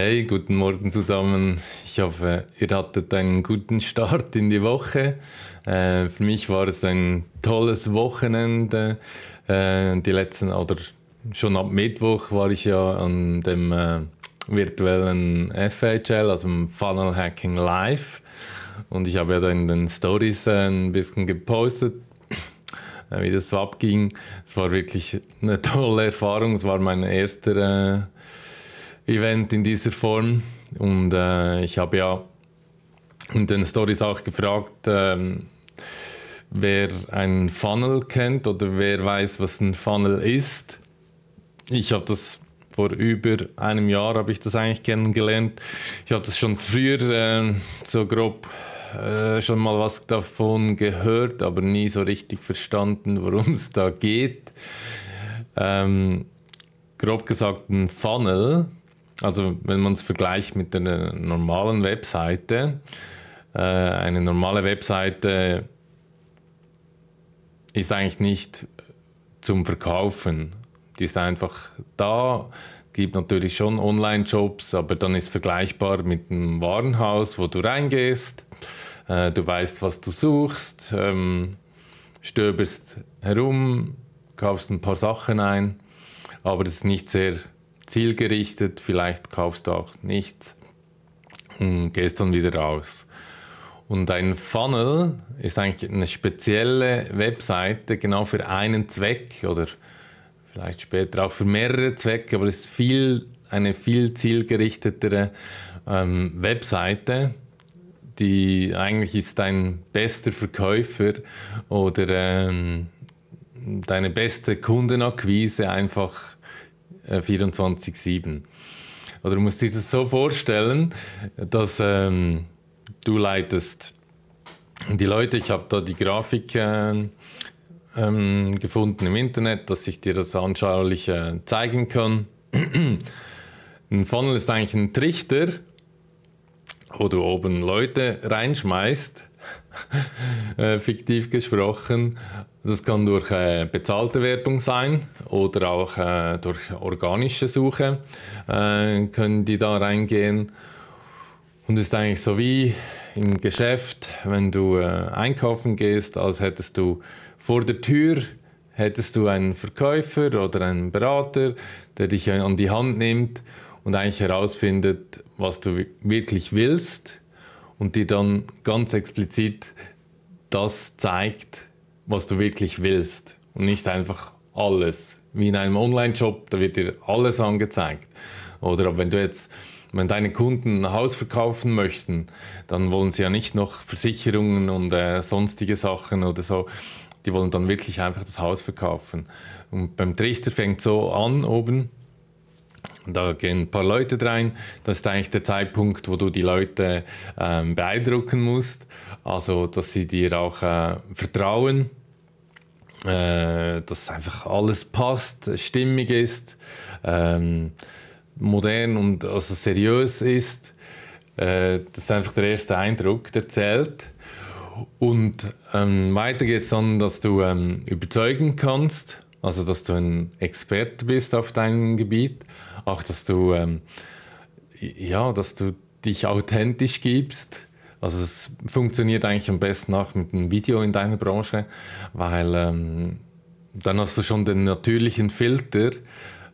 Hey, guten Morgen zusammen. Ich hoffe, ihr hattet einen guten Start in die Woche. Äh, für mich war es ein tolles Wochenende. Äh, die letzten, oder schon ab Mittwoch war ich ja an dem äh, virtuellen FHL, also im Funnel Hacking Live. Und ich habe ja da in den Stories äh, ein bisschen gepostet, äh, wie das so abging. Es war wirklich eine tolle Erfahrung. Es war mein erster äh, Event in dieser Form. Und äh, ich habe ja in den Stories auch gefragt, ähm, wer einen Funnel kennt oder wer weiß, was ein Funnel ist. Ich habe das vor über einem Jahr habe ich das eigentlich kennengelernt. Ich habe das schon früher äh, so grob äh, schon mal was davon gehört, aber nie so richtig verstanden, worum es da geht. Ähm, grob gesagt, ein Funnel also wenn man es vergleicht mit einer normalen Webseite, äh, eine normale Webseite ist eigentlich nicht zum Verkaufen. Die ist einfach da, gibt natürlich schon Online-Jobs, aber dann ist vergleichbar mit einem Warenhaus, wo du reingehst, äh, du weißt, was du suchst, ähm, stöberst herum, kaufst ein paar Sachen ein, aber es ist nicht sehr zielgerichtet, vielleicht kaufst du auch nichts und gehst dann wieder raus. Und ein Funnel ist eigentlich eine spezielle Webseite genau für einen Zweck oder vielleicht später auch für mehrere Zwecke, aber es ist viel, eine viel zielgerichtetere ähm, Webseite, die eigentlich ist dein bester Verkäufer oder ähm, deine beste Kundenakquise einfach 24-7. Äh, Oder du musst dir das so vorstellen, dass ähm, du leitest die Leute, ich habe da die Grafik äh, ähm, gefunden im Internet, dass ich dir das anschaulich äh, zeigen kann. ein Funnel ist eigentlich ein Trichter, wo du oben Leute reinschmeißt äh, fiktiv gesprochen. Das kann durch äh, bezahlte Werbung sein oder auch äh, durch organische Suche äh, können die da reingehen. Und es ist eigentlich so wie im Geschäft, wenn du äh, einkaufen gehst, als hättest du vor der Tür hättest du einen Verkäufer oder einen Berater, der dich an die Hand nimmt und eigentlich herausfindet, was du wirklich willst und dir dann ganz explizit das zeigt, was du wirklich willst und nicht einfach alles. Wie in einem Online-Shop, da wird dir alles angezeigt. Oder wenn du jetzt, wenn deine Kunden ein Haus verkaufen möchten, dann wollen sie ja nicht noch Versicherungen und äh, sonstige Sachen oder so. Die wollen dann wirklich einfach das Haus verkaufen. Und beim Trichter fängt so an oben, da gehen ein paar Leute rein. Das ist eigentlich der Zeitpunkt, wo du die Leute ähm, beeindrucken musst. Also, dass sie dir auch äh, vertrauen, äh, dass einfach alles passt, stimmig ist, ähm, modern und also seriös ist. Äh, das ist einfach der erste Eindruck, der zählt. Und ähm, weiter geht es dann, dass du ähm, überzeugen kannst, also dass du ein Experte bist auf deinem Gebiet auch, dass du, ähm, ja, dass du dich authentisch gibst. Also es funktioniert eigentlich am besten auch mit einem Video in deiner Branche, weil ähm, dann hast du schon den natürlichen Filter.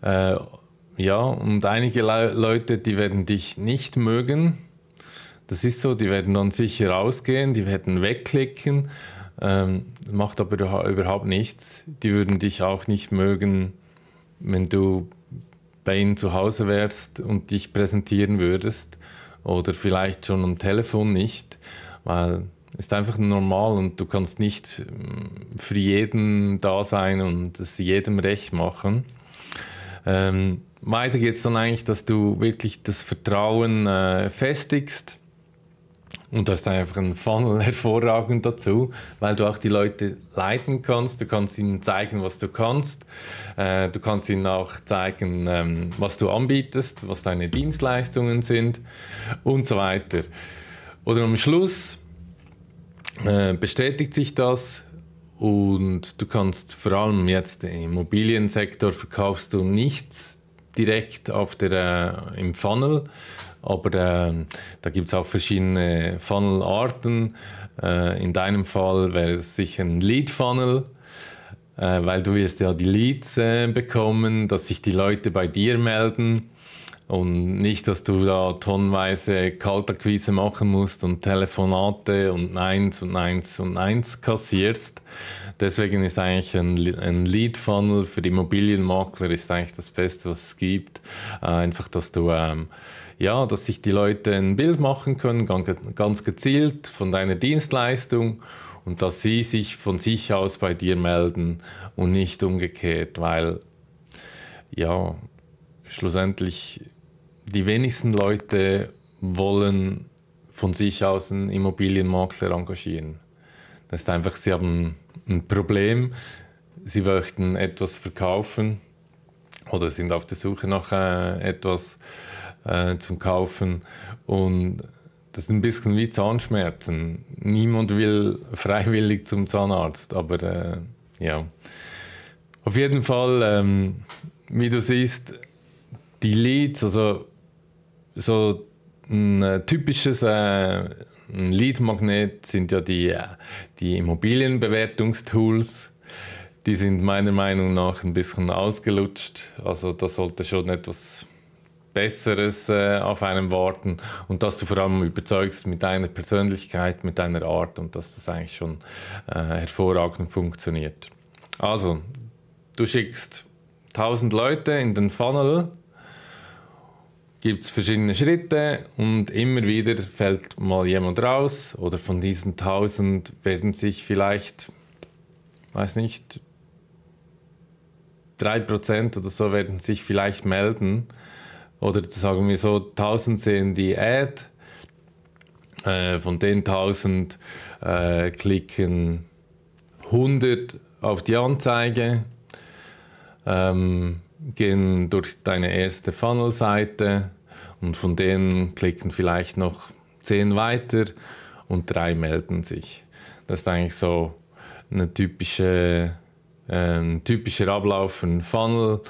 Äh, ja, und einige Le Leute, die werden dich nicht mögen. Das ist so, die werden dann sicher rausgehen, die werden wegklicken. Ähm, macht aber überhaupt nichts. Die würden dich auch nicht mögen, wenn du bei ihnen zu Hause wärst und dich präsentieren würdest oder vielleicht schon am Telefon nicht, weil ist einfach normal und du kannst nicht ähm, für jeden da sein und es jedem recht machen. Ähm, weiter geht es dann eigentlich, dass du wirklich das Vertrauen äh, festigst und du hast einfach einen Funnel hervorragend dazu, weil du auch die Leute leiten kannst. Du kannst ihnen zeigen, was du kannst. Äh, du kannst ihnen auch zeigen, ähm, was du anbietest, was deine Dienstleistungen sind und so weiter. Oder am Schluss äh, bestätigt sich das und du kannst vor allem jetzt im Immobiliensektor verkaufst du nichts direkt auf der, äh, im Funnel, aber äh, da gibt es auch verschiedene Funnel-Arten. Äh, in deinem Fall wäre es sicher ein Lead-Funnel, äh, weil du wirst ja die Leads äh, bekommen, dass sich die Leute bei dir melden und nicht, dass du da tonnenweise Kaltakquise machen musst und Telefonate und Neins und Neins und Neins kassierst. Deswegen ist eigentlich ein, ein Lead-Funnel für Immobilienmakler ist eigentlich das Beste, was es gibt. Äh, einfach, dass du ähm, ja, dass sich die Leute ein Bild machen können, ganz gezielt von deiner Dienstleistung und dass sie sich von sich aus bei dir melden und nicht umgekehrt, weil ja, schlussendlich die wenigsten Leute wollen von sich aus einen Immobilienmakler engagieren. Das ist einfach, sie haben ein Problem, sie möchten etwas verkaufen oder sind auf der Suche nach äh, etwas äh, zum Kaufen und das ist ein bisschen wie Zahnschmerzen. Niemand will freiwillig zum Zahnarzt, aber äh, ja. Auf jeden Fall, ähm, wie du siehst, die Leads, also so ein äh, typisches äh, Lead-Magnet sind ja die, äh, die Immobilienbewertungstools. Die sind meiner Meinung nach ein bisschen ausgelutscht. Also da sollte schon etwas Besseres äh, auf einem warten und dass du vor allem überzeugst mit deiner Persönlichkeit, mit deiner Art und dass das eigentlich schon äh, hervorragend funktioniert. Also, du schickst 1000 Leute in den Funnel gibt es verschiedene Schritte und immer wieder fällt mal jemand raus oder von diesen 1000 werden sich vielleicht, weiß nicht, 3% oder so werden sich vielleicht melden oder sagen wir so, 1000 sehen die Ad, äh, von den 1000 äh, klicken 100 auf die Anzeige, ähm, gehen durch deine erste Funnel-Seite und von denen klicken vielleicht noch zehn weiter und drei melden sich. Das ist eigentlich so eine typische, ein typischer Ablauf ein Funnel,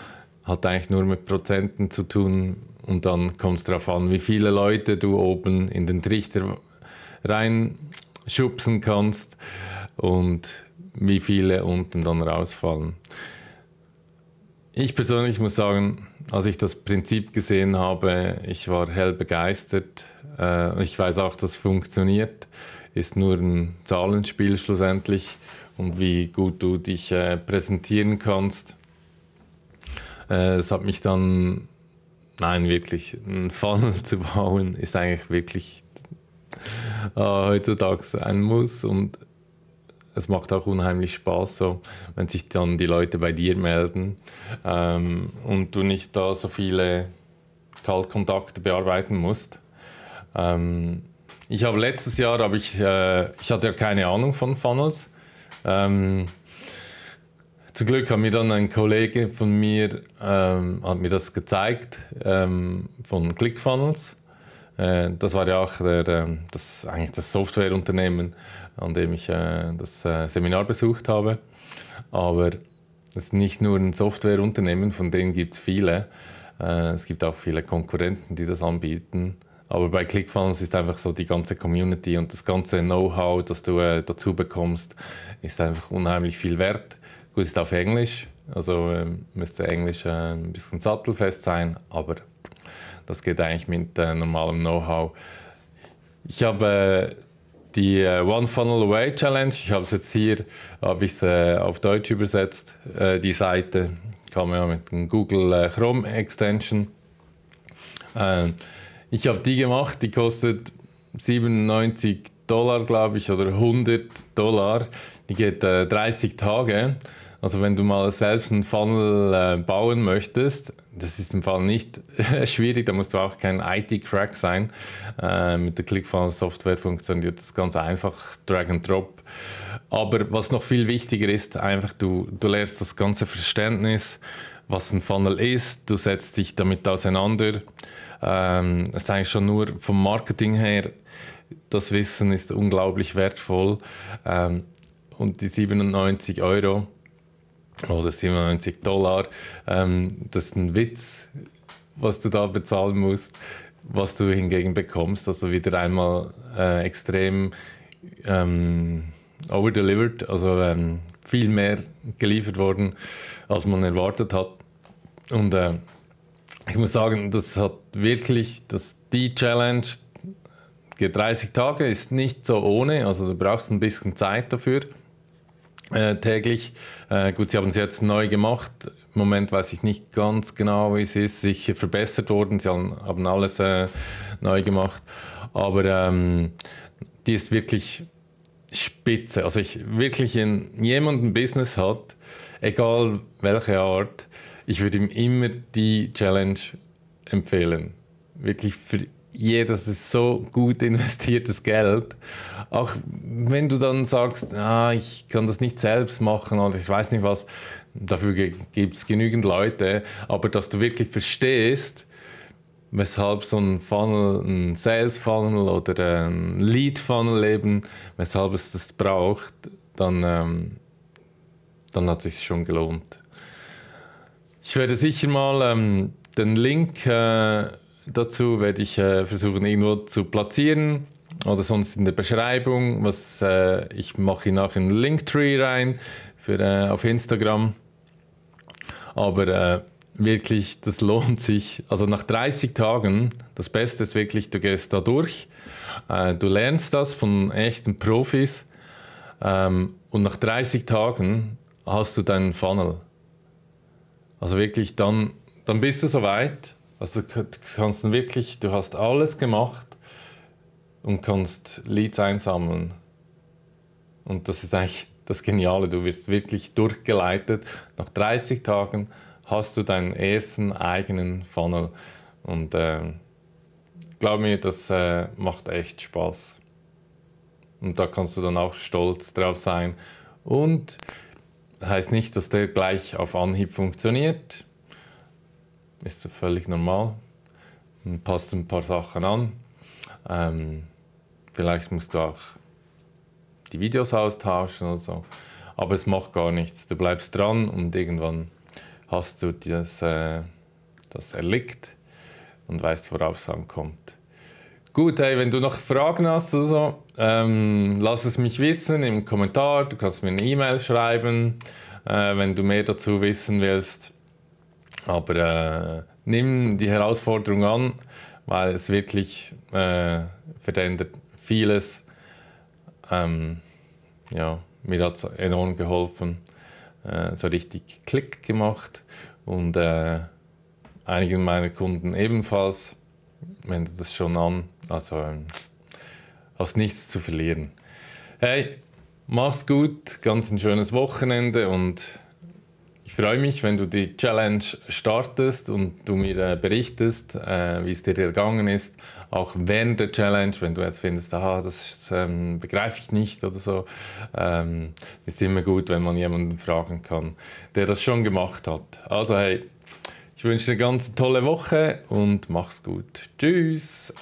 hat eigentlich nur mit Prozenten zu tun und dann kommt es darauf an, wie viele Leute du oben in den Trichter reinschubsen kannst und wie viele unten dann rausfallen. Ich persönlich muss sagen, als ich das Prinzip gesehen habe, ich war hell begeistert. Äh, ich weiß auch, dass es funktioniert. Ist nur ein Zahlenspiel schlussendlich und wie gut du dich äh, präsentieren kannst. Äh, es hat mich dann, nein, wirklich, ein Funnel zu bauen, ist eigentlich wirklich heutzutage ein Muss und es macht auch unheimlich Spaß, so, wenn sich dann die Leute bei dir melden ähm, und du nicht da so viele Kaltkontakte bearbeiten musst. Ähm, ich habe letztes Jahr, habe ich, äh, ich hatte ja keine Ahnung von Funnels. Ähm, zum Glück hat mir dann ein Kollege von mir ähm, hat mir das gezeigt ähm, von ClickFunnels. Äh, das war ja auch der, das, eigentlich das Softwareunternehmen, an dem ich äh, das äh, Seminar besucht habe. Aber es ist nicht nur ein Softwareunternehmen, von denen gibt es viele. es gibt auch viele Konkurrenten, die das anbieten. Aber bei ClickFunnels ist einfach so die ganze Community und das ganze Know-how, das du äh, dazu bekommst, ist einfach unheimlich viel wert. Gut, ist auf Englisch, also äh, müsste Englisch äh, ein bisschen sattelfest sein, aber das geht eigentlich mit äh, normalem Know-how. Ich habe äh, die äh, One Funnel Away Challenge, ich habe es jetzt hier, habe äh, auf Deutsch übersetzt, die Seite, man ja mit dem Google Chrome Extension. ich habe die gemacht, die kostet 97 Dollar, glaube ich, oder 100 Dollar. Die geht 30 Tage. Also wenn du mal selbst einen Funnel äh, bauen möchtest, das ist im Fall nicht schwierig, da musst du auch kein IT-Crack sein. Äh, mit der ClickFunnels-Software funktioniert das ganz einfach, Drag and Drop. Aber was noch viel wichtiger ist, einfach du, du lernst das ganze Verständnis, was ein Funnel ist, du setzt dich damit auseinander. Ähm, ist eigentlich schon nur vom Marketing her, das Wissen ist unglaublich wertvoll. Ähm, und die 97 Euro, oder 97 Dollar. Ähm, das ist ein Witz. was du da bezahlen musst, was du hingegen bekommst. Also wieder einmal äh, extrem ähm, overdelivered, also ähm, viel mehr geliefert worden, als man erwartet hat. Und äh, ich muss sagen, das hat wirklich, das, die Challenge, geht 30 Tage, ist nicht so ohne, also du brauchst ein bisschen Zeit dafür. Äh, täglich. Äh, gut, sie haben es jetzt neu gemacht. Im Moment weiß ich nicht ganz genau, wie es ist. Sicher verbessert worden. Sie haben, haben alles äh, neu gemacht. Aber ähm, die ist wirklich spitze. Also ich wirklich, wenn jemand ein Business hat, egal welche Art, ich würde ihm immer die Challenge empfehlen. Wirklich für jedes ist so gut investiertes Geld. Auch wenn du dann sagst, ah, ich kann das nicht selbst machen oder ich weiß nicht was, dafür gibt es genügend Leute, aber dass du wirklich verstehst, weshalb so ein Funnel, ein Sales Funnel oder ein Lead Funnel eben, weshalb es das braucht, dann, ähm, dann hat es sich schon gelohnt. Ich werde sicher mal ähm, den Link äh, dazu werde ich äh, versuchen irgendwo zu platzieren oder sonst in der Beschreibung. Was äh, ich mache auch in Linktree rein für äh, auf Instagram. Aber äh, wirklich, das lohnt sich. Also nach 30 Tagen, das Beste ist wirklich, du gehst da durch, äh, du lernst das von echten Profis ähm, und nach 30 Tagen hast du deinen Funnel. Also wirklich, dann, dann bist du soweit. Also du wirklich, du hast alles gemacht und kannst Leads einsammeln. Und das ist eigentlich das Geniale. Du wirst wirklich durchgeleitet. Nach 30 Tagen hast du deinen ersten eigenen Funnel. Und äh, glaub mir, das äh, macht echt Spaß. Und da kannst du dann auch stolz drauf sein. Und heißt nicht, dass der gleich auf Anhieb funktioniert. Ist völlig normal. Man passt ein paar Sachen an. Ähm, vielleicht musst du auch die Videos austauschen oder so. Aber es macht gar nichts. Du bleibst dran und irgendwann hast du das, äh, das erlickt und weißt, worauf es ankommt. Gut, hey, wenn du noch Fragen hast oder so, ähm, lass es mich wissen im Kommentar. Du kannst mir eine E-Mail schreiben, äh, wenn du mehr dazu wissen willst. Aber äh, nimm die Herausforderung an, weil es wirklich äh, verändert vieles. Ähm, ja, mir hat es enorm geholfen, äh, so richtig Klick gemacht und äh, einigen meiner Kunden ebenfalls wendet das schon an. Also ähm, hast nichts zu verlieren. Hey, mach's gut, ganz ein schönes Wochenende und ich freue mich, wenn du die Challenge startest und du mir äh, berichtest, äh, wie es dir ergangen ist. Auch während der Challenge, wenn du jetzt findest, aha, das ähm, begreife ich nicht oder so. Ähm, ist immer gut, wenn man jemanden fragen kann, der das schon gemacht hat. Also hey, ich wünsche dir eine ganz tolle Woche und mach's gut. Tschüss.